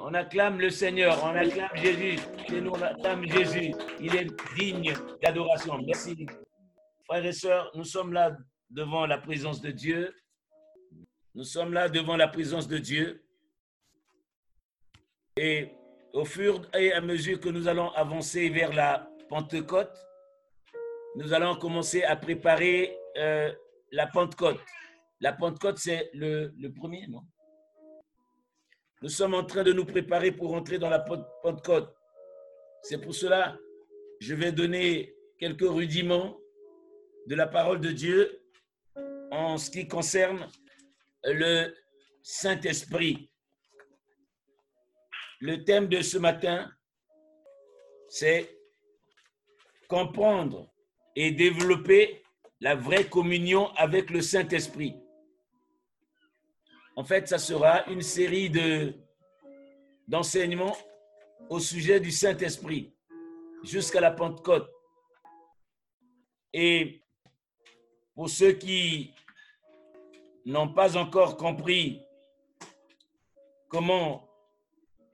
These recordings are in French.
On acclame le Seigneur, on acclame Jésus. On acclame Jésus. Il est digne d'adoration. Merci. Frères et sœurs, nous sommes là devant la présence de Dieu. Nous sommes là devant la présence de Dieu. Et au fur et à mesure que nous allons avancer vers la Pentecôte, nous allons commencer à préparer euh, la Pentecôte. La Pentecôte, c'est le, le premier, non? Nous sommes en train de nous préparer pour entrer dans la Pentecôte. C'est pour cela je vais donner quelques rudiments de la parole de Dieu en ce qui concerne le Saint-Esprit. Le thème de ce matin, c'est comprendre et développer la vraie communion avec le Saint-Esprit. En fait, ça sera une série de d'enseignements au sujet du Saint-Esprit jusqu'à la Pentecôte. Et pour ceux qui n'ont pas encore compris comment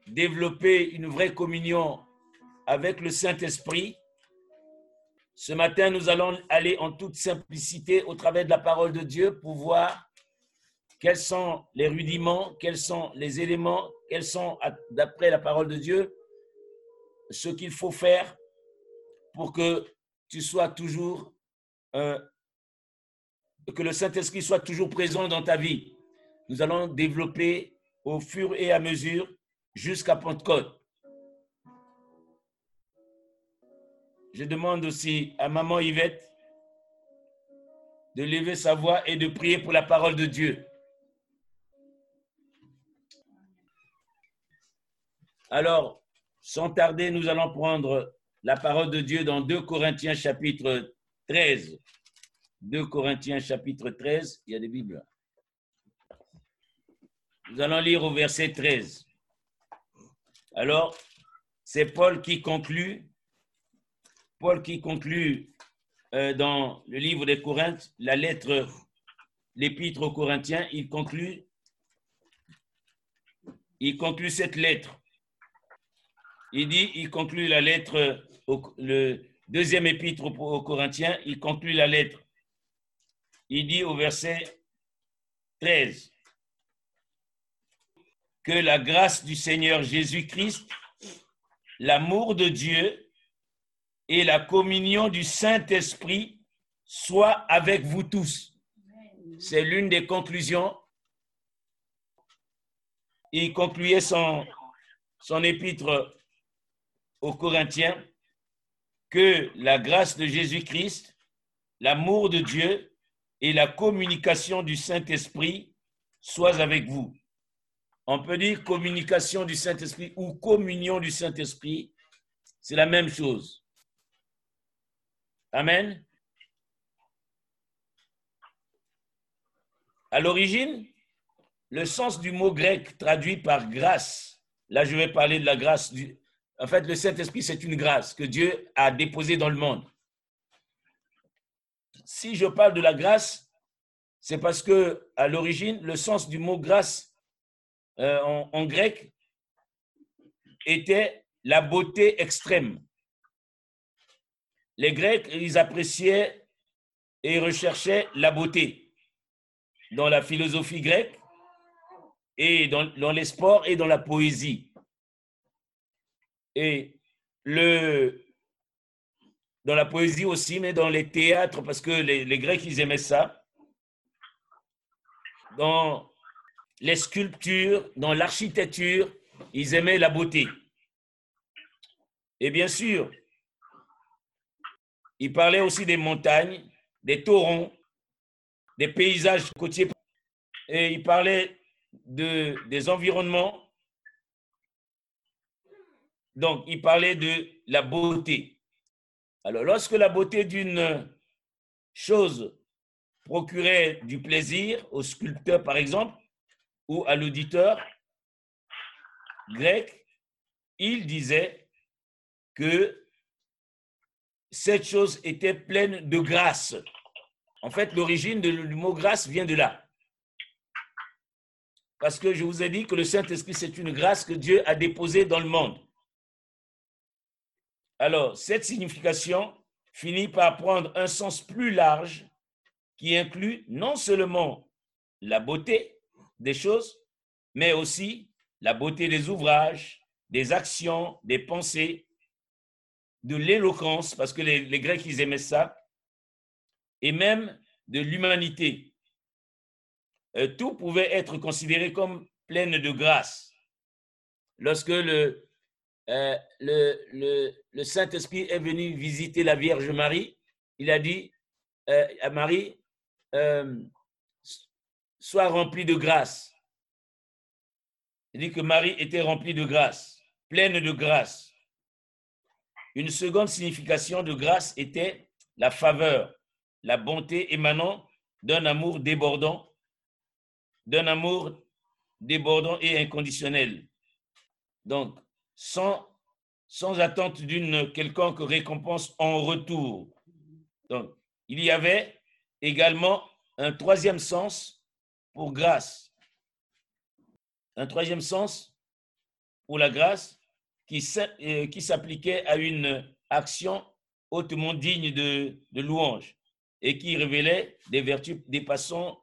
développer une vraie communion avec le Saint-Esprit, ce matin, nous allons aller en toute simplicité au travers de la parole de Dieu pour voir quels sont les rudiments, quels sont les éléments, quels sont, d'après la parole de Dieu, ce qu'il faut faire pour que tu sois toujours, euh, que le Saint-Esprit soit toujours présent dans ta vie? Nous allons développer au fur et à mesure jusqu'à Pentecôte. Je demande aussi à maman Yvette de lever sa voix et de prier pour la parole de Dieu. Alors, sans tarder, nous allons prendre la parole de Dieu dans 2 Corinthiens chapitre 13. 2 Corinthiens chapitre 13, il y a des Bibles. Nous allons lire au verset 13. Alors, c'est Paul qui conclut Paul qui conclut euh, dans le livre des Corinthes, la lettre, l'épître aux Corinthiens, il conclut, il conclut cette lettre. Il dit, il conclut la lettre, le deuxième épître aux Corinthiens, il conclut la lettre. Il dit au verset 13 que la grâce du Seigneur Jésus-Christ, l'amour de Dieu et la communion du Saint-Esprit soit avec vous tous. C'est l'une des conclusions. Il concluait son, son épître aux Corinthiens que la grâce de Jésus-Christ, l'amour de Dieu et la communication du Saint-Esprit soient avec vous. On peut dire communication du Saint-Esprit ou communion du Saint-Esprit, c'est la même chose. Amen. À l'origine, le sens du mot grec traduit par grâce, là je vais parler de la grâce du... En fait, le Saint-Esprit, c'est une grâce que Dieu a déposée dans le monde. Si je parle de la grâce, c'est parce que à l'origine, le sens du mot grâce euh, en grec était la beauté extrême les Grecs, ils appréciaient et recherchaient la beauté dans la philosophie grecque et dans, les sports et dans la poésie. Et le, dans la poésie aussi, mais dans les théâtres, parce que les, Grecs, ils aimaient ça. Dans les sculptures, dans l'architecture, ils aimaient la beauté. Et bien sûr, il parlait aussi des montagnes, des torrents, des paysages côtiers. Et il parlait de, des environnements. Donc, il parlait de la beauté. Alors, lorsque la beauté d'une chose procurait du plaisir au sculpteur, par exemple, ou à l'auditeur grec, il disait que cette chose était pleine de grâce. En fait, l'origine du mot grâce vient de là. parce que je vous ai dit que le Saint-Esprit, c'est une grâce que Dieu a déposée dans le monde. Alors, cette signification finit par prendre un sens plus large qui inclut non seulement la beauté des choses, mais aussi la beauté des ouvrages, des actions, des pensées, de l'éloquence, parce que les, Grecs, ils aimaient ça, et même de l'humanité. Euh, tout pouvait être considéré comme pleine de grâce. Lorsque le, euh, le, Saint-Esprit est venu visiter la Vierge Marie, il a dit euh, à Marie, sois remplie de grâce. Il dit que Marie était remplie de grâce, pleine de grâce. Une seconde signification de grâce était la faveur, la bonté émanant d'un amour débordant, d'un amour débordant et inconditionnel. Donc, sans, sans attente d'une quelconque récompense en retour. Donc, il y avait également un troisième sens pour grâce. Un troisième sens pour la grâce euh, qui, s'appliquait à une action hautement digne de, de louange et qui révélait des vertus dépassant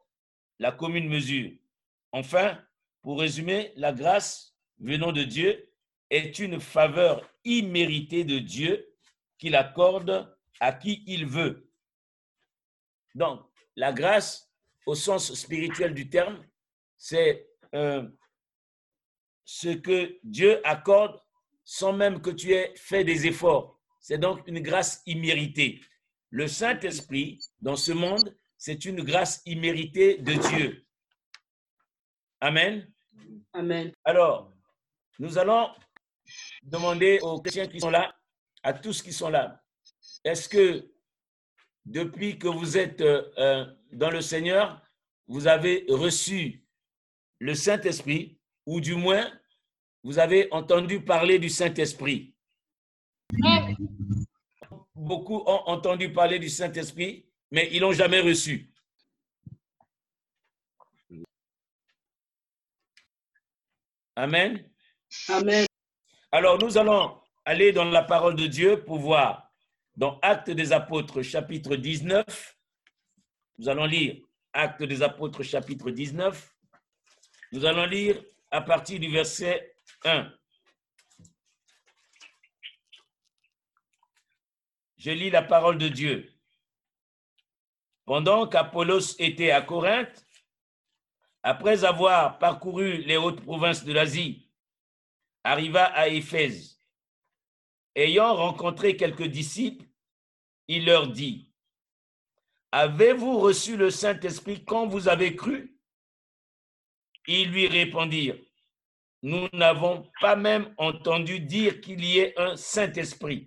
la commune mesure. Enfin, pour résumer, la grâce venant de Dieu est une faveur imméritée de Dieu qu'il accorde à qui il veut. Donc, la grâce, au sens spirituel du terme, c'est euh, ce que Dieu accorde sans même que tu aies fait des efforts. C'est donc une grâce imméritée. Le Saint-Esprit, dans ce monde, c'est une grâce imméritée de Dieu. Amen. Amen. Alors, nous allons demander aux chrétiens qui sont là, à tous qui sont là, est-ce que depuis que vous êtes euh, euh, dans le Seigneur, vous avez reçu le Saint-Esprit, ou du moins vous avez entendu parler du Saint-Esprit? Beaucoup ont entendu parler du Saint-Esprit, mais ils l'ont jamais reçu. Amen. Amen. Alors, nous allons aller dans la parole de Dieu pour voir dans Actes des Apôtres, chapitre 19. Nous allons lire Actes des Apôtres, chapitre 19. Nous allons lire à partir du verset 1. Je lis la parole de Dieu. Pendant qu'Apollos était à Corinthe, après avoir parcouru les hautes provinces de l'Asie, arriva à Éphèse. Ayant rencontré quelques disciples, il leur dit, Avez-vous reçu le Saint-Esprit quand vous avez cru? Ils lui répondirent, nous n'avons pas même entendu dire qu'il y ait un Saint-Esprit.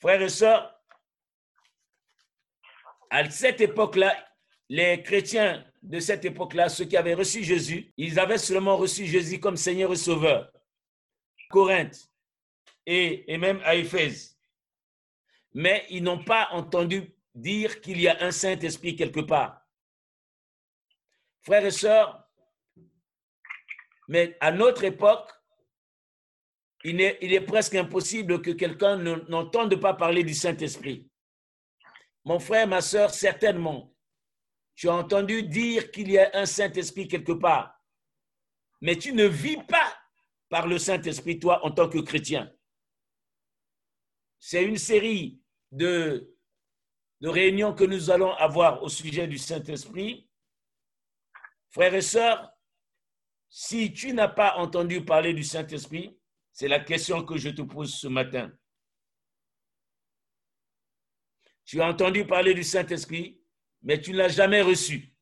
Frères et sœurs, à cette époque-là, les chrétiens de cette époque-là, ceux qui avaient reçu Jésus, ils avaient seulement reçu Jésus comme Seigneur et Sauveur. Corinthe et, même à Éphèse. Mais ils n'ont pas entendu dire qu'il y a un Saint-Esprit quelque part. Frères et sœurs, mais à notre époque, il est, il est presque impossible que quelqu'un n'entende pas parler du Saint-Esprit. Mon frère, ma soeur, certainement, tu as entendu dire qu'il y a un Saint-Esprit quelque part, mais tu ne vis pas par le Saint-Esprit, toi, en tant que chrétien. C'est une série de, de réunions que nous allons avoir au sujet du Saint-Esprit. Frères et sœurs, si tu n'as pas entendu parler du Saint-Esprit, c'est la question que je te pose ce matin. Tu as entendu parler du Saint-Esprit, mais tu ne l'as jamais reçu.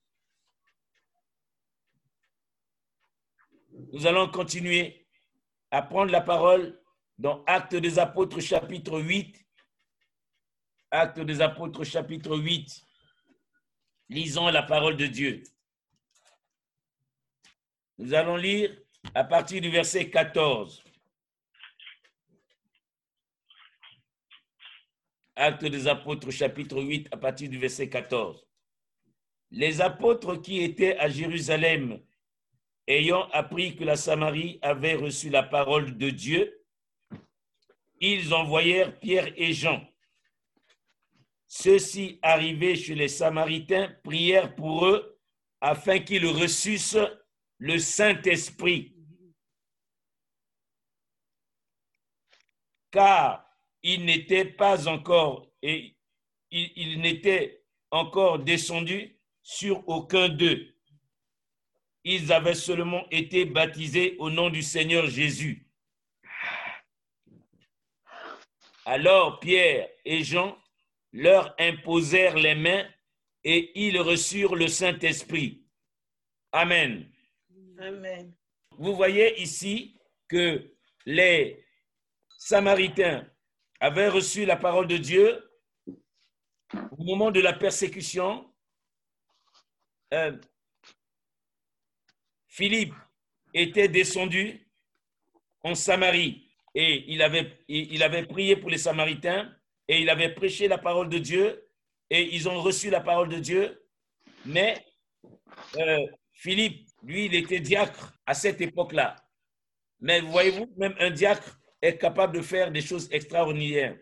Nous allons continuer à prendre la parole dans Actes des Apôtres chapitre 8. Actes des Apôtres chapitre 8. Lisons la parole de Dieu. Nous allons lire à partir du verset 14. Acte des apôtres, chapitre 8, à partir du verset 14. Les apôtres qui étaient à Jérusalem, ayant appris que la Samarie avait reçu la parole de Dieu, ils envoyèrent Pierre et Jean. Ceux-ci, arrivés chez les Samaritains, prièrent pour eux afin qu'ils reçussent le Saint-Esprit. Car ils n'étaient pas encore, et ils, n'étaient encore descendus sur aucun d'eux. Ils avaient seulement été baptisés au nom du Seigneur Jésus. Alors Pierre et Jean leur imposèrent les mains et ils reçurent le Saint-Esprit. Amen. Amen. Vous voyez ici que les Samaritains avaient reçu la parole de Dieu au moment de la persécution. Euh, Philippe était descendu en Samarie et il avait, prié pour les Samaritains et il avait prêché la parole de Dieu et ils ont reçu la parole de Dieu. Mais euh, Philippe, lui, il était diacre à cette époque-là. Mais voyez-vous, même un diacre est capable de faire des choses extraordinaires.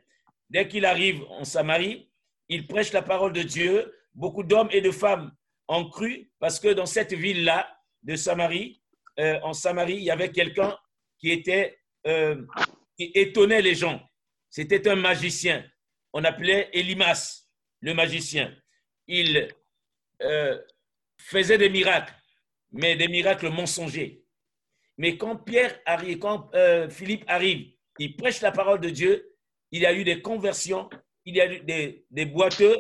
Dès qu'il arrive en Samarie, il prêche la parole de Dieu. Beaucoup d'hommes et de femmes ont cru parce que dans cette ville-là de Samarie, euh, en Samarie, il y avait quelqu'un qui était euh, qui étonnait les gens. C'était un magicien. On appelait Elimas, le magicien. Il euh, faisait des miracles, mais des miracles mensongers. Mais quand Pierre arrive, quand Philippe arrive, il prêche la parole de Dieu, il y a eu des conversions, il y a eu des, des boiteux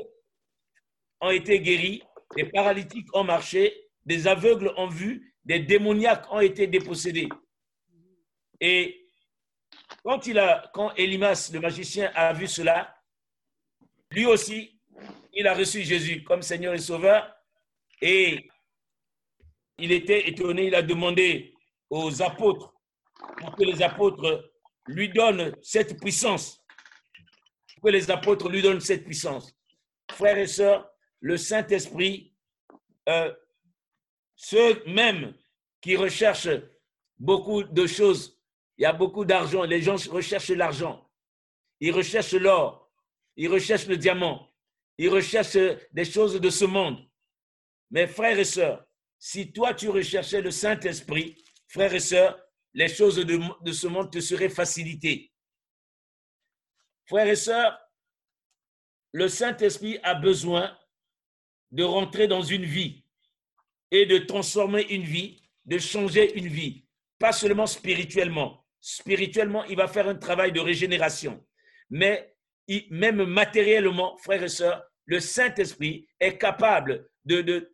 ont été guéris, des paralytiques ont marché, des aveugles ont vu, des démoniaques ont été dépossédés. Et quand, il a, quand Elimas, le magicien, a vu cela, lui aussi, il a reçu Jésus comme Seigneur et Sauveur. Et il était étonné, il a demandé aux apôtres pour que les apôtres lui donnent cette puissance. Que les apôtres lui donnent cette puissance. Frères et sœurs, le Saint-Esprit, euh, ceux même qui recherchent beaucoup de choses il y a beaucoup d'argent. Les gens recherchent l'argent. Ils recherchent l'or. Ils recherchent le diamant. Ils recherchent des choses de ce monde. Mais frères et sœurs, si toi tu recherchais le Saint-Esprit, frères et sœurs, les choses de, de ce monde te seraient facilitées. Frères et sœurs, le Saint-Esprit a besoin de rentrer dans une vie et de transformer une vie, de changer une vie, pas seulement spirituellement, spirituellement, il va faire un travail de régénération. Mais même matériellement, frères et sœurs, le Saint-Esprit est capable de,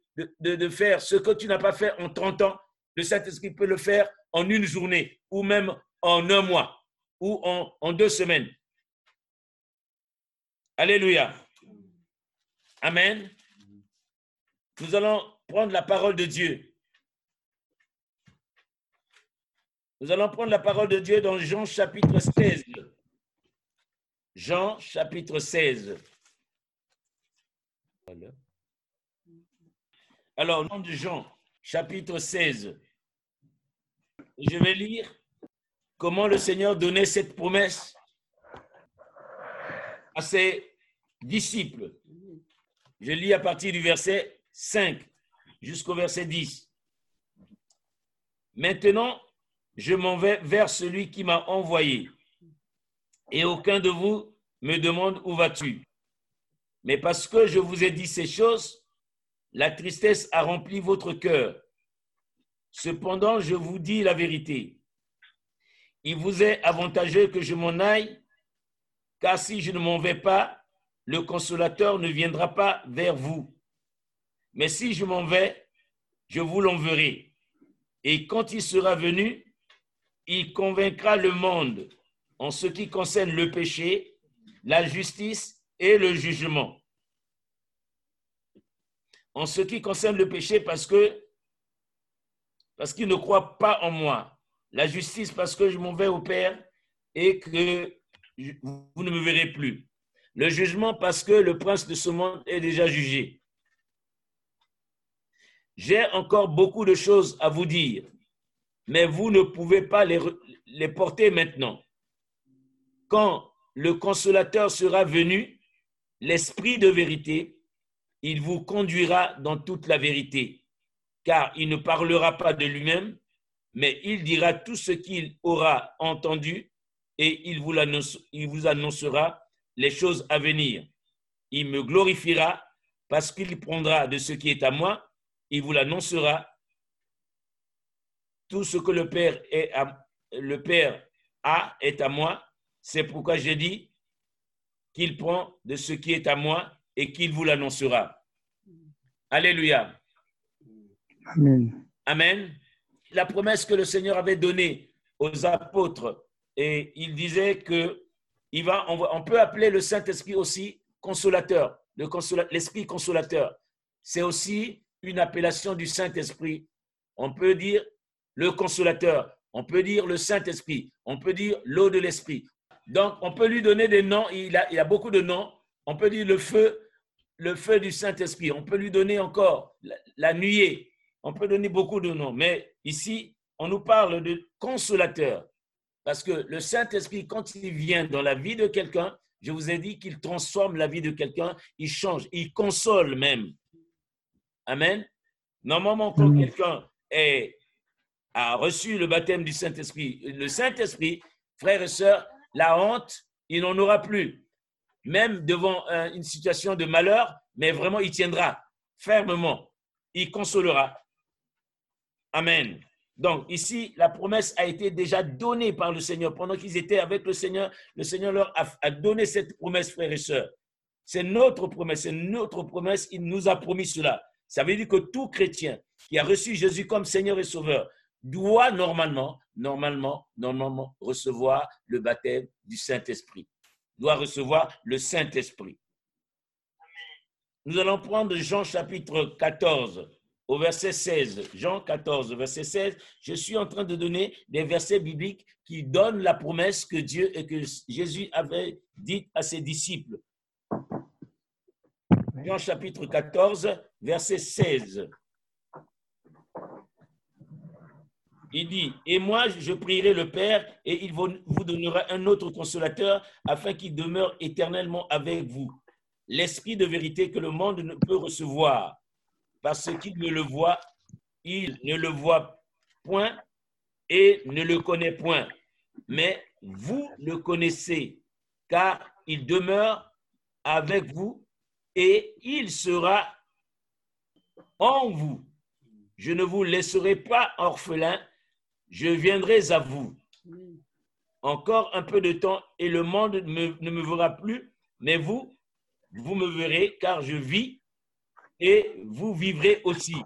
faire ce que tu n'as pas fait en 30 ans. Le Saint-Esprit peut le faire en une journée ou même en un mois ou en, en deux semaines. Alléluia. Amen. Nous allons prendre la parole de Dieu. Nous allons prendre la parole de Dieu dans Jean chapitre 16. Jean chapitre 16. Alors, au nom de Jean chapitre 16, je vais lire comment le Seigneur donnait cette promesse à ses disciples. Je lis à partir du verset 5 jusqu'au verset 10. Maintenant, je m'en vais vers celui qui m'a envoyé. Et aucun de vous me demande où vas-tu. Mais parce que je vous ai dit ces choses, la tristesse a rempli votre cœur. Cependant, je vous dis la vérité. Il vous est avantageux que je m'en aille, car si je ne m'en vais pas, le consolateur ne viendra pas vers vous. Mais si je m'en vais, je vous l'enverrai. Et quand il sera venu, il convaincra le monde en ce qui concerne le péché, la justice et le jugement. En ce qui concerne le péché, parce que ne croit pas en moi. La justice, parce que je m'en vais au Père et que vous ne me verrez plus. Le jugement, parce que le prince de ce monde est déjà jugé. J'ai encore beaucoup de choses à vous dire, mais vous ne pouvez pas les, porter maintenant. Quand le consolateur sera venu, l'esprit de vérité, il vous conduira dans toute la vérité, car il ne parlera pas de lui-même, mais il dira tout ce qu'il aura entendu et il vous, il vous annoncera les choses à venir. Il me glorifiera parce qu'il prendra de ce qui est à moi, il vous l'annoncera. Tout ce que le Père, est à- le Père a est à moi. C'est pourquoi j'ai dit qu'il prend de ce qui est à moi et qu'il vous l'annoncera. Alléluia. Amen. Amen. La promesse que le Seigneur avait donnée aux apôtres, et il disait que il va, on, peut appeler le Saint-Esprit aussi consolateur, le consola- l'Esprit consolateur. C'est aussi une appellation du Saint-Esprit. On peut dire le consolateur, on peut dire le Saint-Esprit, on peut dire l'eau de l'Esprit. Donc, on peut lui donner des noms, il a, a beaucoup de noms. On peut dire le feu, le feu du Saint-Esprit. On peut lui donner encore la, la nuée. On peut donner beaucoup de noms. Mais ici, on nous parle de consolateur. Parce que le Saint-Esprit, quand il vient dans la vie de quelqu'un, je vous ai dit qu'il transforme la vie de quelqu'un, il change, il console même. Amen. Normalement, quand quelqu'un est- a reçu le baptême du Saint-Esprit, le Saint-Esprit, frères et sœurs, la honte, il n'en aura plus. Même devant une situation de malheur, mais vraiment, il tiendra fermement. Il consolera. Amen. Donc ici, la promesse a été déjà donnée par le Seigneur. Pendant qu'ils étaient avec le Seigneur, le Seigneur leur a, a donné cette promesse, frères et sœurs. C'est notre promesse, c'est notre promesse. Il nous a promis cela. Ça veut dire que tout chrétien qui a reçu Jésus comme Seigneur et Sauveur doit normalement, normalement, normalement recevoir le baptême du Saint-Esprit. Doit recevoir le Saint-Esprit. Nous allons prendre Jean chapitre 14 au verset 16. Jean 14, verset 16. Je suis en train de donner des versets bibliques qui donnent la promesse que Dieu et que Jésus avait dite à ses disciples. Jean chapitre 14, verset 16. Il dit, et moi je prierai le Père et il vous donnera un autre consolateur afin qu'il demeure éternellement avec vous. L'esprit de vérité que le monde ne peut recevoir parce qu'il ne le voit, il ne le voit point et ne le connaît point. Mais vous le connaissez, car il demeure avec vous et il sera en vous. Je ne vous laisserai pas orphelin, je viendrai à vous. Encore un peu de temps et le monde ne me verra plus, mais vous, vous me verrez, car je vis et vous vivrez aussi.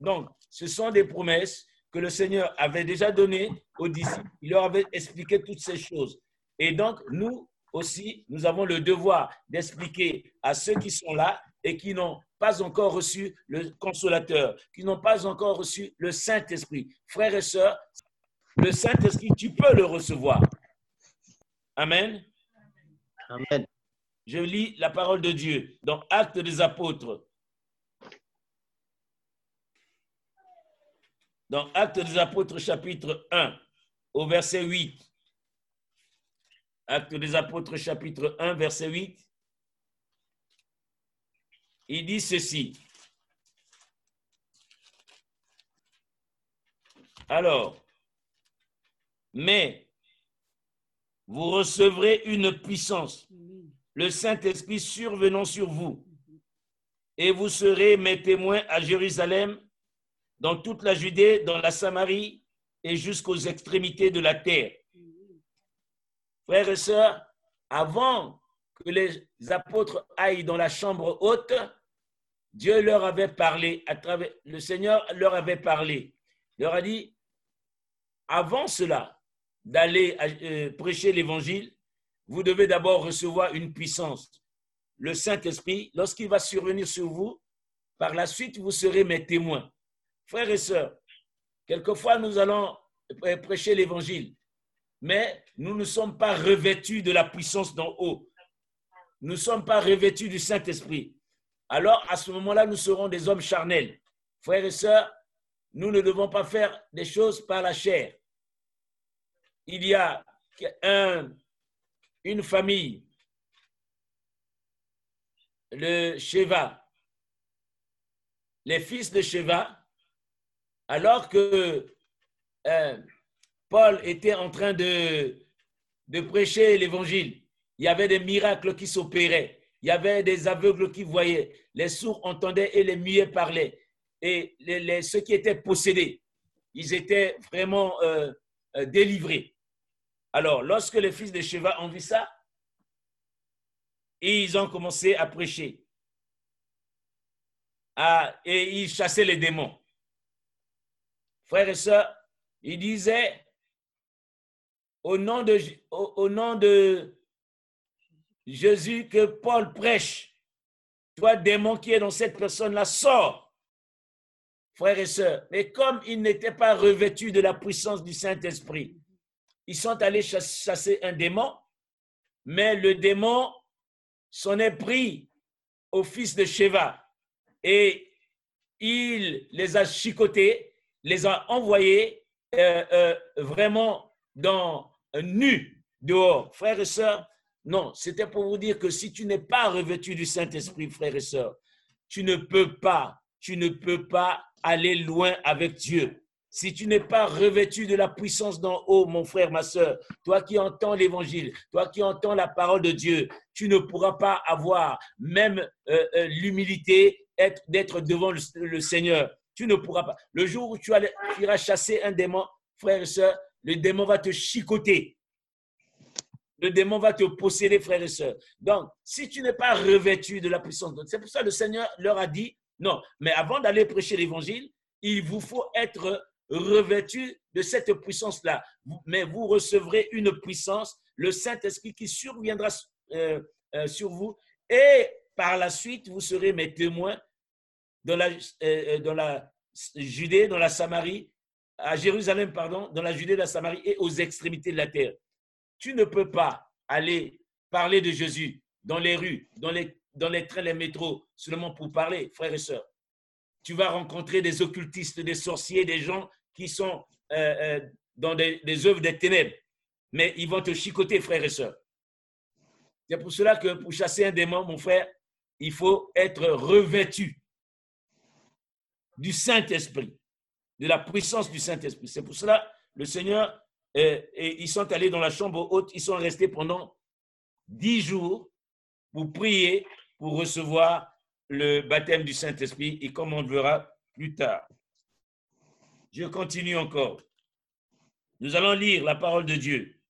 Donc, ce sont des promesses que le Seigneur avait déjà données aux disciples. Il leur avait expliqué toutes ces choses. Et donc, nous aussi, nous avons le devoir d'expliquer à ceux qui sont là et qui n'ont pas encore reçu le consolateur, qui n'ont pas encore reçu le Saint-Esprit. Frères et sœurs, le Saint-Esprit, tu peux le recevoir. Amen. Amen. Je lis la parole de Dieu dans Actes des Apôtres. Dans Actes des Apôtres, chapitre 1, au verset 8. Actes des Apôtres, chapitre 1, verset 8. Il dit ceci. Alors, mais vous recevrez une puissance le Saint-Esprit survenant sur vous. Et vous serez mes témoins à Jérusalem, dans toute la Judée, dans la Samarie et jusqu'aux extrémités de la terre. Frères et sœurs, avant que les apôtres aillent dans la chambre haute, Dieu leur avait parlé, à travers, le Seigneur leur avait parlé. Leur a dit, avant cela, d'aller euh, prêcher l'évangile, vous devez d'abord recevoir une puissance. Le Saint-Esprit, lorsqu'il va survenir sur vous, par la suite, vous serez mes témoins. Frères et sœurs, quelquefois nous allons prêcher l'évangile, mais nous ne sommes pas revêtus de la puissance d'en haut. Nous ne sommes pas revêtus du Saint-Esprit. Alors, à ce moment-là, nous serons des hommes charnels. Frères et sœurs, nous ne devons pas faire des choses par la chair. Il y a un, une famille, le Sheva, les fils de Sheva, alors que euh, Paul était en train de, prêcher l'évangile, il y avait des miracles qui s'opéraient, il y avait des aveugles qui voyaient, les sourds entendaient et les muets parlaient. Et ceux qui étaient possédés, ils étaient vraiment euh, euh, délivrés. Alors, lorsque les fils de Sheva ont vu ça, ils ont commencé à prêcher. et ils chassaient les démons. Frères et sœurs, ils disaient, au nom de, Jésus que Paul prêche, toi, démon qui est dans cette personne-là, sort. Frères et sœurs, mais comme ils n'étaient pas revêtus de la puissance du Saint-Esprit, ils sont allés chasser un démon, mais le démon s'en est pris au fils de Sheva et il les a chicotés, les a envoyés euh, euh, vraiment dans nu dehors. Frères et sœurs, non, c'était pour vous dire que si tu n'es pas revêtu du Saint-Esprit, frères et sœurs, tu ne peux pas, tu ne peux pas aller loin avec Dieu. Si tu n'es pas revêtu de la puissance d'en haut, mon frère, ma sœur, toi qui entends l'évangile, toi qui entends la parole de Dieu, tu ne pourras pas avoir même euh, euh, l'humilité d'être devant le, Seigneur. Tu ne pourras pas. Le jour où tu, iras chasser un démon, frère et sœur, le démon va te chicoter le démon va te posséder, frères et sœurs. Donc, si tu n'es pas revêtu de la puissance, c'est pour ça que le Seigneur leur a dit, non, mais avant d'aller prêcher l'évangile, il vous faut être revêtu de cette puissance-là. Mais vous recevrez une puissance, le Saint-Esprit qui surviendra euh, euh, sur vous, et par la suite, vous serez mes témoins dans la, euh, dans la Judée, dans la Samarie, à Jérusalem, pardon, dans la Judée, la Samarie et aux extrémités de la terre. Tu ne peux pas aller parler de Jésus dans les rues, dans les, dans les trains, les métros, seulement pour parler, frères et sœurs. Tu vas rencontrer des occultistes, des sorciers, des gens qui sont euh, euh, dans des, des œuvres des ténèbres. Mais ils vont te chicoter, frères et sœurs. C'est pour cela que pour chasser un démon, mon frère, il faut être revêtu du Saint-Esprit, de la puissance du Saint-Esprit. C'est pour cela le Seigneur et, ils sont allés dans la chambre haute, ils sont restés pendant dix jours pour prier, pour recevoir le baptême du Saint-Esprit, et comme on le verra plus tard. Je continue encore. Nous allons lire la parole de Dieu.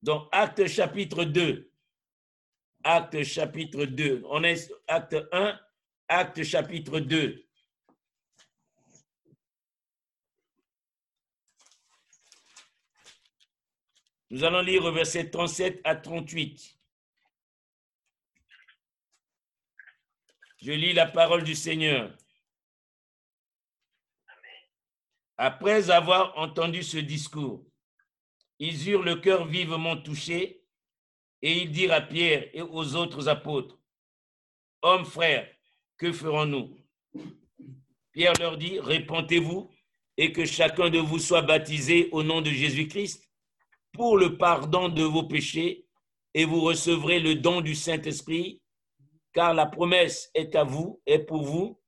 Dans Acte chapitre 2. Acte chapitre 2. On est acte 1, acte chapitre 2. Nous allons lire versets 37 à 38. Je lis la parole du Seigneur. Après avoir entendu ce discours, ils eurent le cœur vivement touché et ils dirent à Pierre et aux autres apôtres, Hommes frères, que ferons-nous? Pierre leur dit, Répentez-vous et que chacun de vous soit baptisé au nom de Jésus-Christ pour le pardon de vos péchés et vous recevrez le don du Saint-Esprit, car la promesse est à vous et pour vous,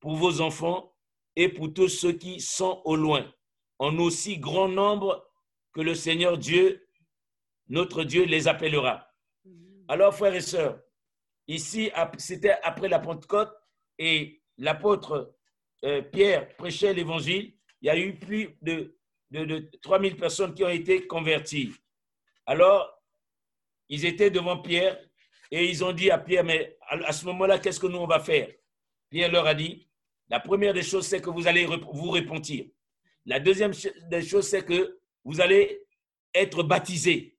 pour vos enfants et pour tous ceux qui sont au loin, en aussi grand nombre que le Seigneur Dieu, notre Dieu, les appellera. Alors, frères et sœurs, ici, c'était après la Pentecôte et l'apôtre euh, Pierre prêchait l'évangile. Il y a eu plus de de, 3000 personnes qui ont été converties. Alors, ils étaient devant Pierre et ils ont dit à Pierre, mais à, ce moment-là, qu'est-ce que nous, on va faire? Pierre leur a dit, la première des choses, c'est que vous allez vous repentir. La deuxième des choses, c'est que vous allez être baptisés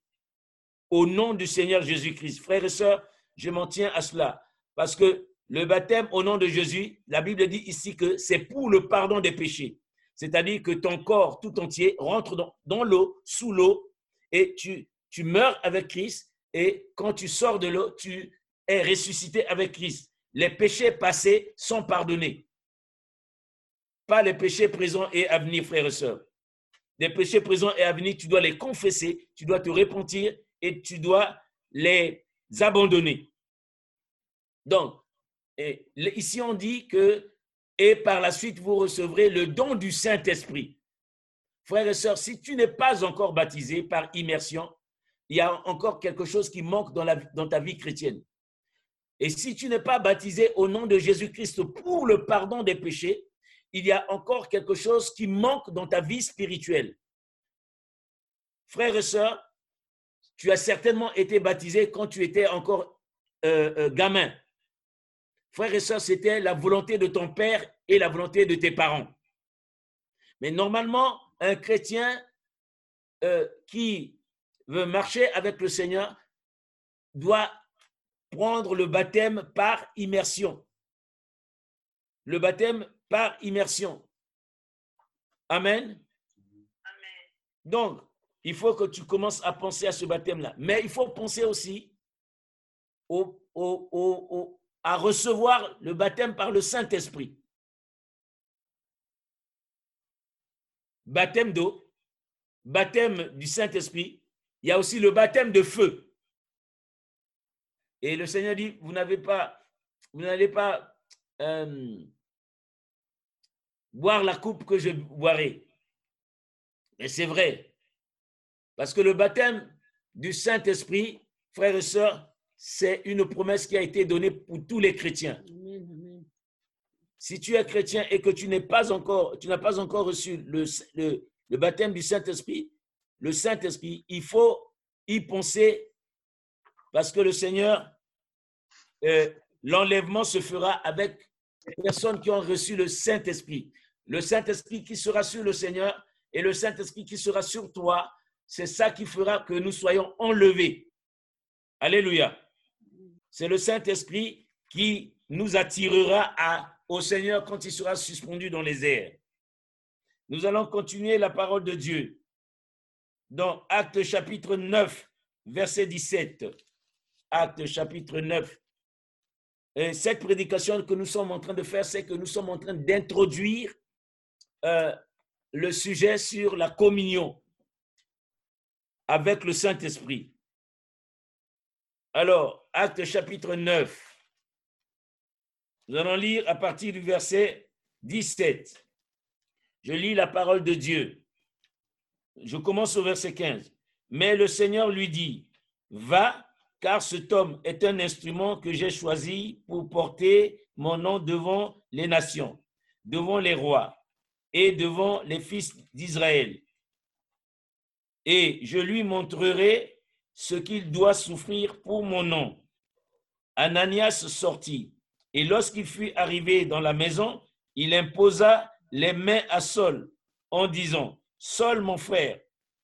au nom du Seigneur Jésus-Christ. Frères et sœurs, je m'en tiens à cela parce que le baptême au nom de Jésus, la Bible dit ici que c'est pour le pardon des péchés. C'est-à-dire que ton corps tout entier rentre dans, l'eau, sous l'eau, et tu, meurs avec Christ. Et quand tu sors de l'eau, tu es ressuscité avec Christ. les péchés passés sont pardonnés. Pas les péchés présents et à venir, frères et sœurs. Les péchés présents et à venir, tu dois les confesser, tu dois te repentir et tu dois les abandonner. Donc, ici on dit que, et par la suite, vous recevrez le don du Saint-Esprit. Frères et sœurs, si tu n'es pas encore baptisé par immersion, il y a encore quelque chose qui manque dans, ta vie chrétienne. Et si tu n'es pas baptisé au nom de Jésus-Christ pour le pardon des péchés, il y a encore quelque chose qui manque dans ta vie spirituelle. Frères et sœurs, tu as certainement été baptisé quand tu étais encore euh, euh, gamin. Frères et sœurs, c'était la volonté de ton père et la volonté de tes parents. Mais normalement, un chrétien euh, qui veut marcher avec le Seigneur doit prendre le baptême par immersion. Le baptême par immersion. Amen. Donc, il faut que tu commences à penser à ce baptême-là. Mais il faut penser aussi à recevoir le baptême par le Saint-Esprit. Baptême d'eau, baptême du Saint-Esprit. Il y a aussi le baptême de feu. Et le Seigneur dit, vous n'avez pas, vous n'allez pas euh, boire la coupe que je boirai. Et c'est vrai. Parce que le baptême du Saint-Esprit, frères et sœurs, c'est une promesse qui a été donnée pour tous les chrétiens. Si tu es chrétien et que tu n'es pas encore, tu n'as pas encore reçu le, le baptême du Saint-Esprit, le Saint-Esprit, il faut y penser parce que le Seigneur, euh, l'enlèvement se fera avec les personnes qui ont reçu le Saint-Esprit. Le Saint-Esprit qui sera sur le Seigneur et le Saint-Esprit qui sera sur toi, c'est ça qui fera que nous soyons enlevés. Alléluia. C'est le Saint-Esprit qui nous attirera au Seigneur quand il sera suspendu dans les airs. Nous allons continuer la parole de Dieu dans Acte chapitre 9, verset 17. Acte chapitre 9. Et cette prédication que nous sommes en train de faire, c'est que nous sommes en train d'introduire euh, le sujet sur la communion avec le Saint-Esprit. Alors, acte chapitre 9. Nous allons lire à partir du verset 17. Je lis la parole de Dieu. Je commence au verset 15. Mais le Seigneur lui dit, va car cet homme est un instrument que j'ai choisi pour porter mon nom devant les nations, devant les rois et devant les fils d'Israël. Et je lui montrerai ce qu'il doit souffrir pour mon nom. Ananias sortit, et lorsqu'il fut arrivé dans la maison, il imposa les mains à Saul en disant, Saul mon frère,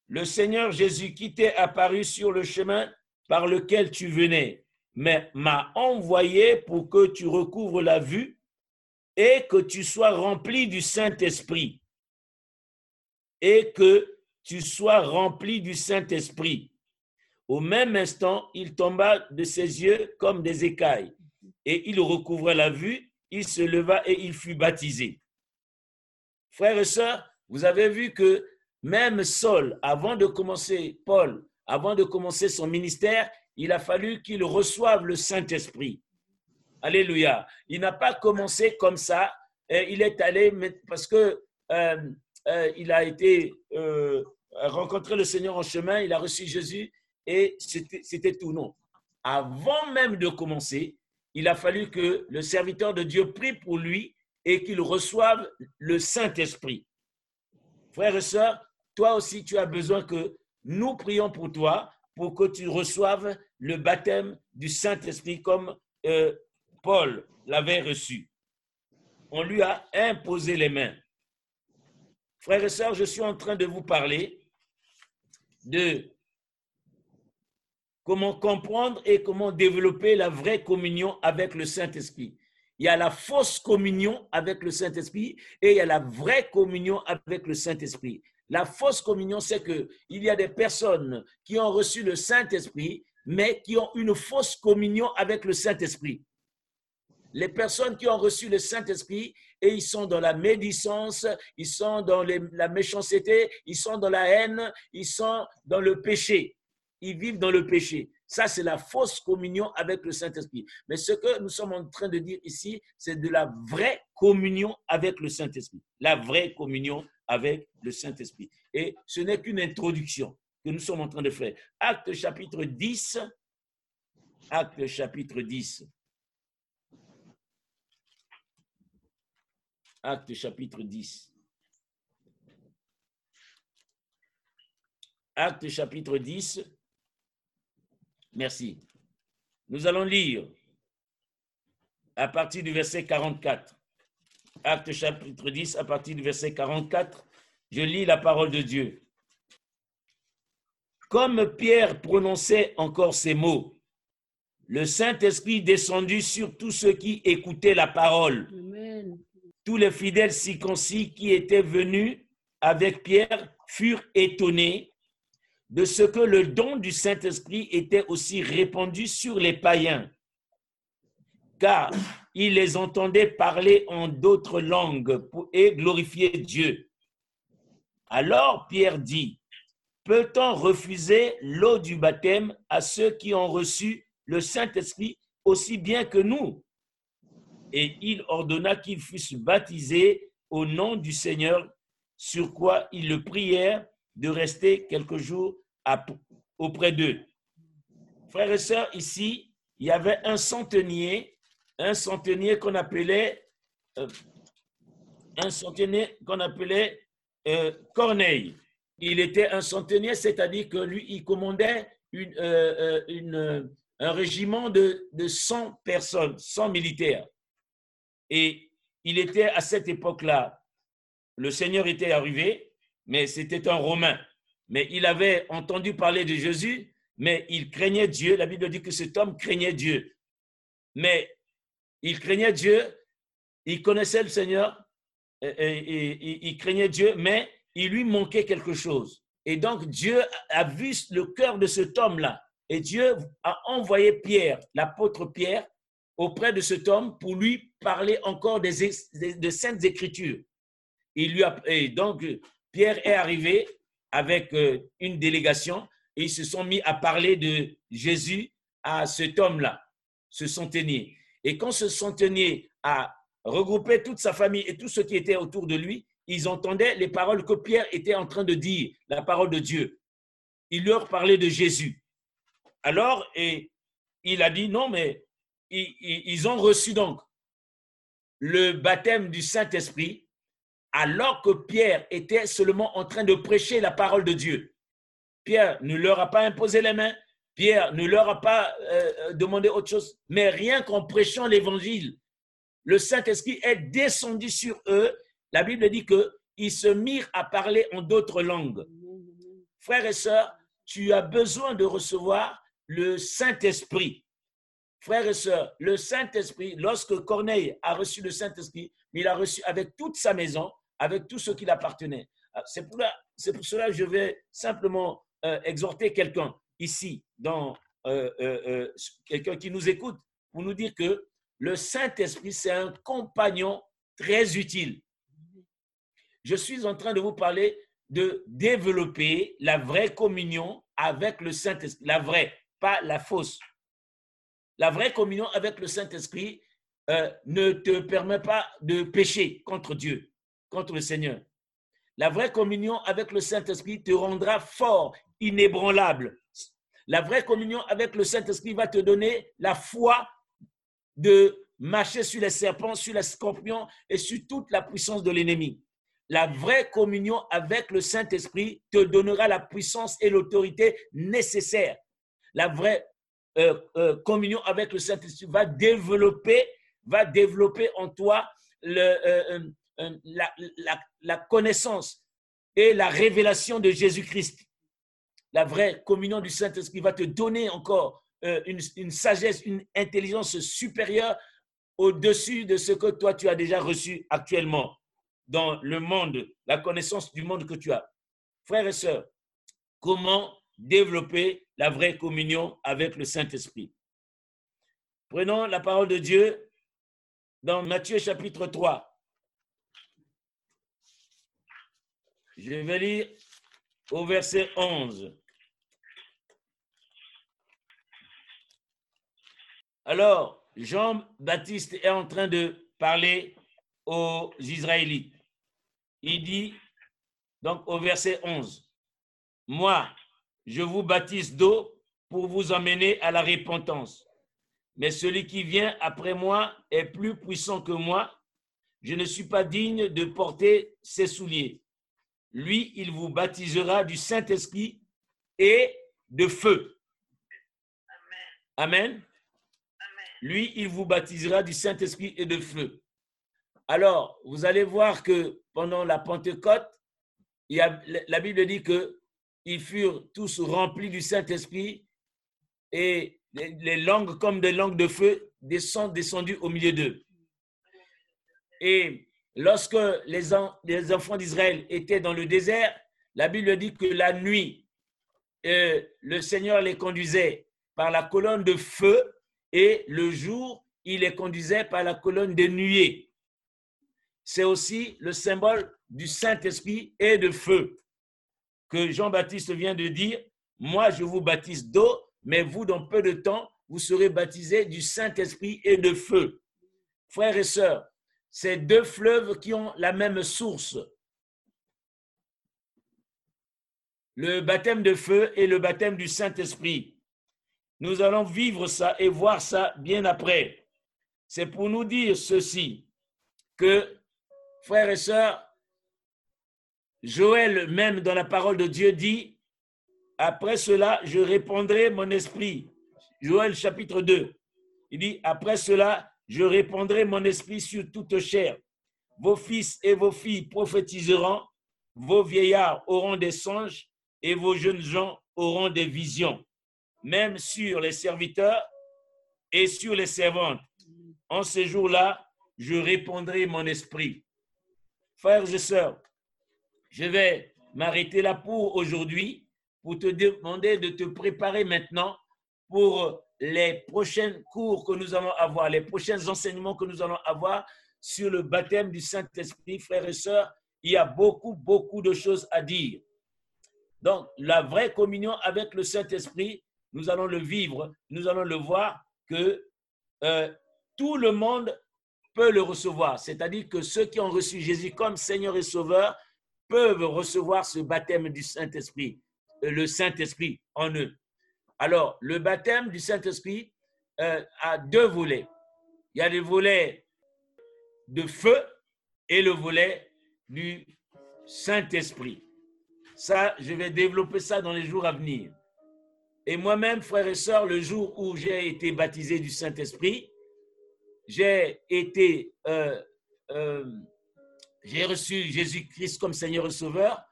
le Seigneur Jésus qui t'est apparu sur le chemin par lequel tu venais, mais m'a envoyé pour que tu recouvres la vue et que tu sois rempli du Saint-Esprit. Et que tu sois rempli du Saint-Esprit. Au même instant, il tomba de ses yeux comme des écailles, et il recouvra la vue, il se leva et il fut baptisé. Frères et sœurs, vous avez vu que même Saul, avant de commencer, Paul, avant de commencer son ministère, il a fallu qu'il reçoive le Saint-Esprit. Alléluia. Il n'a pas commencé comme ça. il est allé parce que euh, euh, a été euh, rencontrer le Seigneur en chemin, il a reçu Jésus et c'était tout. Non. Avant même de commencer, il a fallu que le serviteur de Dieu prie pour lui et qu'il reçoive le Saint-Esprit. Frères et sœurs, toi aussi, tu as besoin que nous prions pour toi pour que tu reçoives le baptême du Saint-Esprit comme euh, Paul l'avait reçu. On lui a imposé les mains. Frères et sœurs, je suis en train de vous parler de comment comprendre et comment développer la vraie communion avec le Saint-Esprit. Il y a la fausse communion avec le Saint-Esprit et il y a la vraie communion avec le Saint-Esprit. La fausse communion, c'est que il y a des personnes qui ont reçu le Saint-Esprit, mais qui ont une fausse communion avec le Saint-Esprit. Les personnes qui ont reçu le Saint-Esprit et ils sont dans la médisance, ils sont dans la méchanceté, ils sont dans la haine, ils sont dans le péché. Ils vivent dans le péché. Ça, c'est la fausse communion avec le Saint-Esprit. Mais ce que nous sommes en train de dire ici, c'est de la vraie communion avec le Saint-Esprit. La vraie communion avec le Saint-Esprit. Et ce n'est qu'une introduction que nous sommes en train de faire. Acte chapitre 10. Acte chapitre 10. Acte chapitre 10. Acte chapitre 10. Merci. Nous allons lire à partir du verset 44. Acte chapitre 10, à partir du verset 44. Je lis la parole de Dieu. Comme Pierre prononçait encore ces mots, le Saint-Esprit descendit sur tous ceux qui écoutaient la parole Amen. tous les fidèles circoncis qui étaient venus avec Pierre furent étonnés de ce que le don du Saint-Esprit était aussi répandu sur les païens, car ils les entendaient parler en d'autres langues et glorifier Dieu. Alors Pierre dit, peut-on refuser l'eau du baptême à ceux qui ont reçu le Saint-Esprit aussi bien que nous? Et il ordonna qu'ils fussent baptisés au nom du Seigneur, sur quoi ils le prièrent de rester quelques jours auprès d'eux. Frères et sœurs, ici, il y avait un centenier, un centenier qu'on appelait, euh, qu'on appelait euh, Corneille. Il était un centenier, c'est-à-dire que lui, il commandait euh, un régiment de, de 100 personnes, 100 militaires. Et il était à cette époque-là, le Seigneur était arrivé, mais c'était un Romain. Mais il avait entendu parler de Jésus, mais il craignait Dieu. La Bible dit que cet homme craignait Dieu. Mais il craignait Dieu, il connaissait le Seigneur, et, il craignait Dieu, mais il lui manquait quelque chose. Et donc Dieu a vu le cœur de cet homme-là. Et Dieu a envoyé Pierre, l'apôtre Pierre, auprès de cet homme pour lui parler encore des, saintes écritures. Il lui a, donc, Pierre est arrivé avec euh, une délégation et ils se sont mis à parler de Jésus à cet homme-là, ce centenier. Et quand ce centenier a regroupé toute sa famille et tous ceux qui étaient autour de lui, ils entendaient les paroles que Pierre était en train de dire, la parole de Dieu. Il leur parlait de Jésus. Alors, et il a dit non, mais ils ont reçu donc le baptême du Saint-Esprit alors que Pierre était seulement en train de prêcher la parole de Dieu. Pierre ne leur a pas imposé les mains, Pierre ne leur a pas euh, demandé autre chose, mais rien qu'en prêchant l'évangile, le Saint-Esprit est descendu sur eux. La Bible dit qu'ils se mirent à parler en d'autres langues. Frères et sœurs, tu as besoin de recevoir le Saint-Esprit. Frères et sœurs, le Saint-Esprit, lorsque Corneille a reçu le Saint-Esprit, il a reçu avec toute sa maison, avec tout ce qui l'appartenait. Ah, C'est pour, pour cela que je vais simplement euh, exhorter quelqu'un ici, dans euh, euh, quelqu'un qui nous écoute, pour nous dire que le Saint-Esprit, c'est un compagnon très utile. Je suis en train de vous parler de développer la vraie communion avec le Saint-Esprit, la vraie, pas la fausse. La vraie communion avec le Saint-Esprit ne te permet pas de pécher contre Dieu, contre le Seigneur. La vraie communion avec le Saint-Esprit te rendra fort, inébranlable. La vraie communion avec le Saint-Esprit va te donner la foi de marcher sur les serpents, sur les scorpions et sur toute la puissance de l'ennemi. La vraie communion avec le Saint-Esprit te donnera la puissance et l'autorité nécessaires. La vraie euh, euh, communion avec le Saint-Esprit va développer, va développer en toi le, euh, la, la- la connaissance et la révélation de Jésus-Christ. La vraie communion du Saint-Esprit va te donner encore euh, une, une sagesse, une intelligence supérieure au-dessus de ce que toi tu as déjà reçu actuellement dans le monde, la connaissance du monde que tu as. Frères et sœurs, comment développer la vraie communion avec le Saint-Esprit? Prenons la parole de Dieu dans Matthieu chapitre 3. Je vais lire au verset 11. Alors, Jean-Baptiste est en train de parler aux Israélites. Il dit, donc au verset 11, Moi, je vous baptise d'eau pour vous emmener à la repentance. Mais celui qui vient après moi est plus puissant que moi. Je ne suis pas digne de porter ses souliers. Lui, il vous baptisera du Saint-Esprit et de feu. Amen. Lui, il vous baptisera du Saint-Esprit et de feu. Alors, vous allez voir que pendant la Pentecôte, il y a, la Bible dit que ils furent tous remplis du Saint-Esprit et les, langues comme des langues de feu sont descendues au milieu d'eux. Et lorsque les, enfants d'Israël étaient dans le désert, la Bible dit que la nuit, euh, le Seigneur les conduisait par la colonne de feu et le jour, il les conduisait par la colonne de nuée. C'est aussi le symbole du Saint-Esprit et de feu que Jean-Baptiste vient de dire, moi je vous baptise d'eau, mais vous, dans peu de temps, vous serez baptisés du Saint-Esprit et de feu. Frères et sœurs, c'est deux fleuves qui ont la même source. Le baptême de feu et le baptême du Saint-Esprit. Nous allons vivre ça et voir ça bien après. C'est pour nous dire ceci, que, frères et sœurs, Joël, même dans la parole de Dieu, dit, après cela, je répondrai mon esprit. Joël chapitre 2. Il dit, après cela, je répondrai mon esprit sur toute chair. Vos fils et vos filles prophétiseront, vos vieillards auront des songes et vos jeunes gens auront des visions même sur les serviteurs et sur les servantes. En ces jours-là, je répondrai mon esprit. Frères et sœurs, je vais m'arrêter là pour aujourd'hui, pour te demander de te préparer maintenant pour les prochains cours que nous allons avoir, les prochains enseignements que nous allons avoir sur le baptême du Saint-Esprit. Frères et sœurs, il y a beaucoup, beaucoup de choses à dire. Donc, la vraie communion avec le Saint-Esprit, nous allons le vivre, nous allons le voir que euh, tout le monde peut le recevoir. C'est-à-dire que ceux qui ont reçu Jésus comme Seigneur et Sauveur peuvent recevoir ce baptême du Saint-Esprit, euh, le Saint-Esprit en eux. Alors, le baptême du Saint-Esprit euh, a deux volets. Il y a le volet de feu et le volet du Saint-Esprit. Ça, je vais développer ça dans les jours à venir. Et moi-même, frères et sœurs, le jour où j'ai été baptisé du Saint-Esprit, j'ai été, euh, euh, j'ai reçu Jésus-Christ comme Seigneur et Sauveur.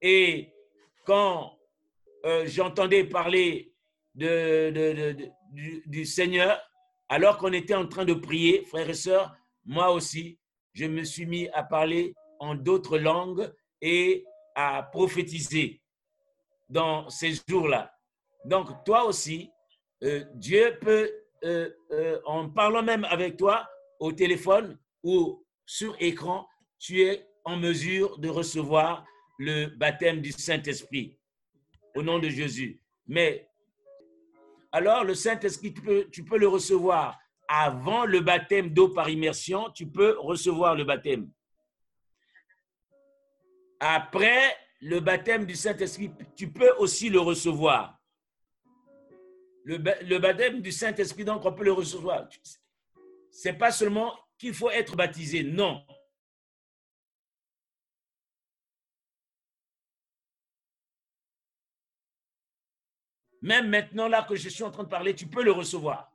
Et quand euh, j'entendais parler du, Seigneur, alors qu'on était en train de prier, frères et sœurs, moi aussi, je me suis mis à parler en d'autres langues et à prophétiser dans ces jours-là. Donc, toi aussi, euh, Dieu peut, euh, en parlant même avec toi au téléphone ou sur écran, tu es en mesure de recevoir le baptême du Saint-Esprit nom de Jésus. Mais alors, le Saint-Esprit, tu peux, tu peux le recevoir avant le baptême d'eau par immersion, tu peux recevoir le baptême. Après le baptême du Saint-Esprit, tu peux aussi le recevoir le, baptême du Saint-Esprit, donc on peut le recevoir. C'est pas seulement qu'il faut être baptisé, non. Même maintenant, là que je suis en train de parler, tu peux le recevoir.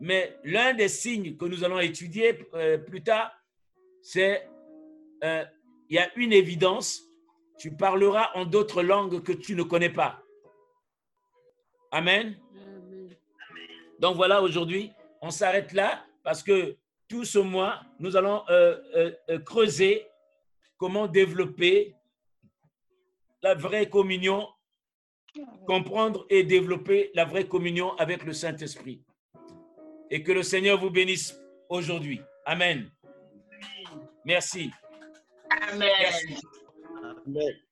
Mais l'un des signes que nous allons étudier euh, plus tard, c'est euh, il y a une évidence, tu parleras en d'autres langues que tu ne connais pas. Amen. Donc voilà, aujourd'hui, on s'arrête là parce que tout ce mois, nous allons euh, creuser comment développer la vraie communion, comprendre et développer la vraie communion avec le Saint-Esprit. Et que le Seigneur vous bénisse aujourd'hui. Amen. Merci. Amen. Merci. Amen.